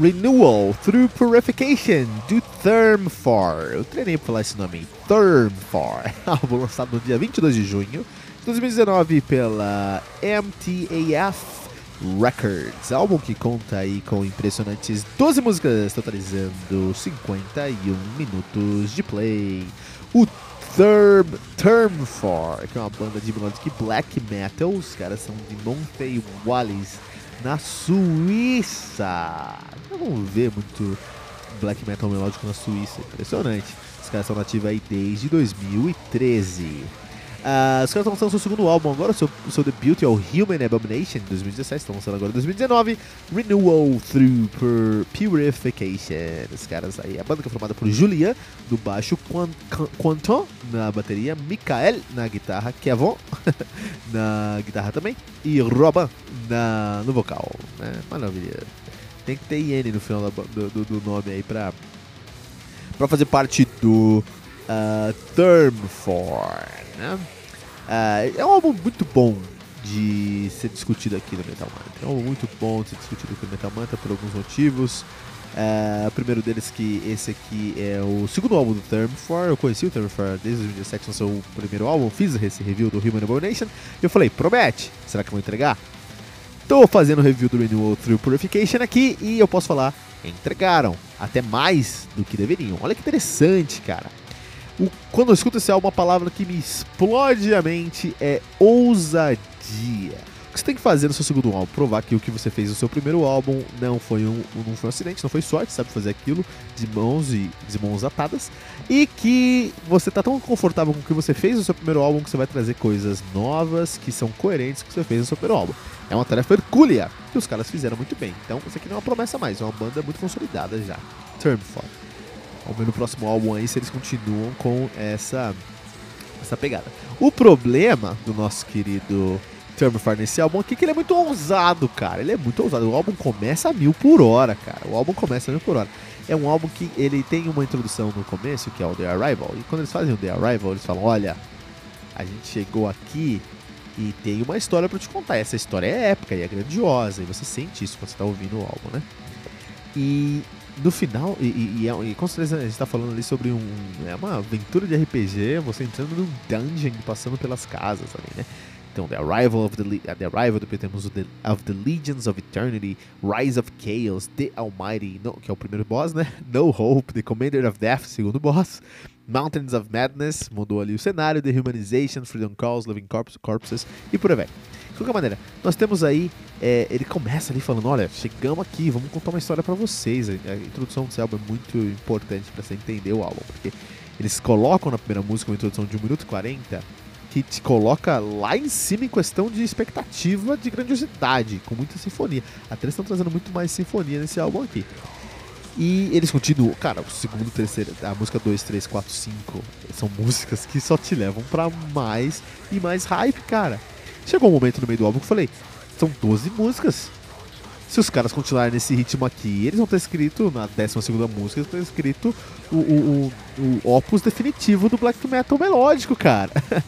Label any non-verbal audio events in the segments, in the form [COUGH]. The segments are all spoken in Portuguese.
Renewal Through Purification, do Thermfor. Eu treinei pra falar esse nome Thermfor. [LAUGHS] Álbum lançado no dia 22 de junho de 2019 pela MTAF Records. Álbum que conta aí com impressionantes 12 músicas, totalizando 51 minutos de play. O Term, Term 4, que é uma banda de melodic black metal. Os caras são de Monte Wallis, na Suíça. Então, vamos ver muito black metal melódico na Suíça. Impressionante. Os caras são nativos aí desde 2013. Uh, os caras estão lançando seu segundo álbum agora, o seu, o seu debut é o Human Abomination, de 2017, estão lançando agora em 2019, Renewal Through Purification. Os caras aí, a banda que é formada por Julian, do baixo, Quanton na bateria, Mikael na guitarra, Kevon [LAUGHS] na guitarra também, e Robin na, no vocal. Né? Maravilha. Tem que ter IN no final do, do, do nome aí pra, pra fazer parte do uh, Term 4 né? Uh, é um álbum muito bom de ser discutido aqui no Metal Mantra. É um álbum muito bom de ser discutido aqui no Metal Mantra por alguns motivos. Uh, o primeiro deles que esse aqui é o segundo álbum do Term 4. Eu conheci o Term 4 desde 2017, lançou o primeiro álbum, fiz esse review do Human Abomination. E eu falei, promete, será que eu vou entregar? Tô fazendo review do Renewal Through Purification aqui e eu posso falar, entregaram. Até mais do que deveriam. Olha que interessante, cara. O, quando eu escuto esse álbum, uma palavra que me explode a mente é ousadia. O que você tem que fazer no seu segundo álbum? Provar que o que você fez no seu primeiro álbum não foi um, não foi um acidente, não foi sorte, sabe fazer aquilo de mãos e de mãos atadas. E que você tá tão confortável com o que você fez no seu primeiro álbum que você vai trazer coisas novas que são coerentes com o que você fez no seu primeiro álbum. É uma tarefa hercúlea que os caras fizeram muito bem. Então, isso aqui não é uma promessa mais, é uma banda muito consolidada já. Term for. Vamos ver no próximo álbum aí se eles continuam com essa, essa pegada. O problema do nosso querido Thermofire nesse álbum aqui é que ele é muito ousado, cara. Ele é muito ousado. O álbum começa a mil por hora, cara. O álbum começa a mil por hora. É um álbum que ele tem uma introdução no começo, que é o The Arrival. E quando eles fazem o The Arrival, eles falam: Olha, a gente chegou aqui e tem uma história para te contar. Essa história é épica e é grandiosa. E você sente isso quando você tá ouvindo o álbum, né? E no final, e, e, e, é, e com certeza a gente tá falando ali sobre um. É uma aventura de RPG, você entrando num dungeon, passando pelas casas ali, né? Então, The Arrival of the, the Arrival, depois temos o the, of the Legions of Eternity, Rise of Chaos, The Almighty, no, que é o primeiro boss, né? [LAUGHS] No Hope, The Commander of Death, segundo boss, Mountains of Madness, mudou ali o cenário, The Humanization, Freedom Calls, Living Corpse, Corpses e por aí vai. De qualquer maneira, nós temos aí, é, ele começa ali falando, olha, chegamos aqui, vamos contar uma história para vocês. A, introdução desse álbum é muito importante para você entender o álbum, porque eles colocam na primeira música uma introdução de 1 minuto e 40 que te coloca lá em cima em questão de expectativa de grandiosidade, com muita sinfonia. Até eles estão trazendo muito mais sinfonia nesse álbum aqui. E eles continuam, cara, o segundo, terceiro, a música 2, 3, 4, 5 são músicas que só te levam para mais e mais hype, cara. Chegou um momento no meio do álbum que eu falei: são 12 músicas. Se os caras continuarem nesse ritmo aqui, eles vão ter escrito, na 12 música, eles vão ter escrito o, o, o, o opus definitivo do black metal melódico, cara. [LAUGHS]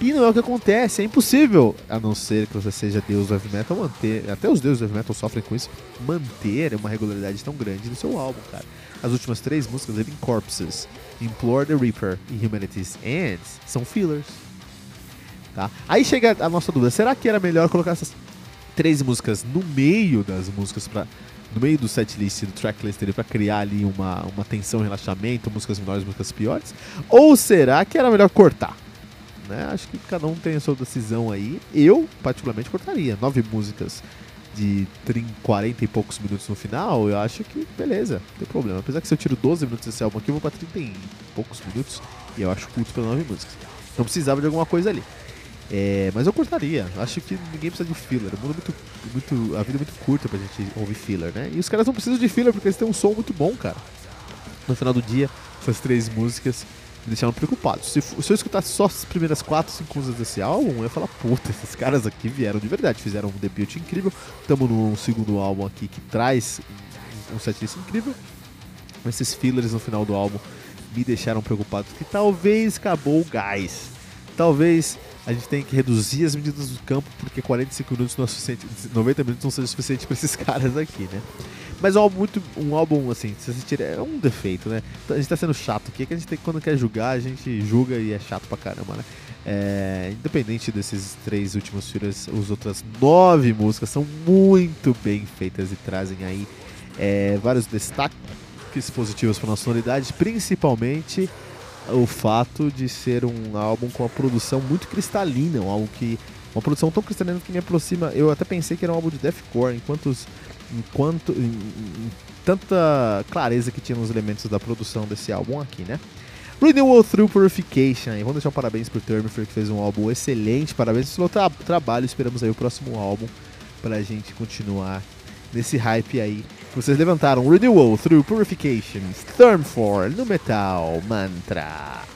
E não é o que acontece, é impossível, a não ser que você seja deus do heavy metal, manter, até os deuses do heavy metal sofrem com isso, manter uma regularidade tão grande no seu álbum, cara. As últimas três músicas, Living Corpses, Implore the Reaper e Humanity's Ends, são fillers. Tá? Aí chega a nossa dúvida: será que era melhor colocar essas três músicas no meio das músicas para no meio do setlist, do tracklist para criar ali uma, uma tensão, relaxamento, músicas menores, músicas piores? Ou será que era melhor cortar? Né? Acho que cada um tem a sua decisão aí. Eu, particularmente, cortaria. Nove músicas de 30, 40 e poucos minutos no final, eu acho que beleza, não tem problema. Apesar que se eu tiro 12 minutos desse álbum aqui, eu vou pra 30 e poucos minutos. E eu acho curto pelas nove músicas. Então precisava de alguma coisa ali. É, mas eu cortaria. Acho que ninguém precisa de filler. O mundo é muito, muito, a vida é muito curta pra gente ouvir filler, né? E os caras não precisam de filler porque eles têm um som muito bom, cara. No final do dia, essas três músicas me deixaram preocupado. Se, se eu escutasse só as primeiras quatro, cinco músicas desse álbum, eu ia falar, puta, esses caras aqui vieram de verdade, fizeram um debut incrível. Estamos no segundo álbum aqui que traz um setlist incrível. Esses fillers no final do álbum me deixaram preocupado, que talvez acabou o gás. Talvez a gente tem que reduzir as medidas do campo, porque 45 minutos não é suficiente, 90 minutos não seja suficiente para esses [LAUGHS] caras aqui, né? Mas é um álbum muito. Um álbum, assim, se assistir, é um defeito, né? A gente tá sendo chato aqui, é que a gente tem, quando quer julgar, a gente julga e é chato pra caramba, né? É, independente desses três últimos filhos, as outras nove músicas são muito bem feitas e trazem aí é, vários destaques positivos para nossa sonoridade, principalmente o fato de ser um álbum com uma produção muito cristalina, um álbum que uma produção tão cristalina que me aproxima. Eu até pensei que era um álbum de deathcore, enquanto enquanto em, em, tanta clareza que tinha nos elementos da produção desse álbum aqui, né? Renewal Through Purification. Vamos deixar um parabéns pro Termifer que fez um álbum excelente. Parabéns pelo tra trabalho. Esperamos aí o próximo álbum pra gente continuar nesse hype aí. Vocês levantaram Renewal Through Purification, Thermfor no Metal Mantra.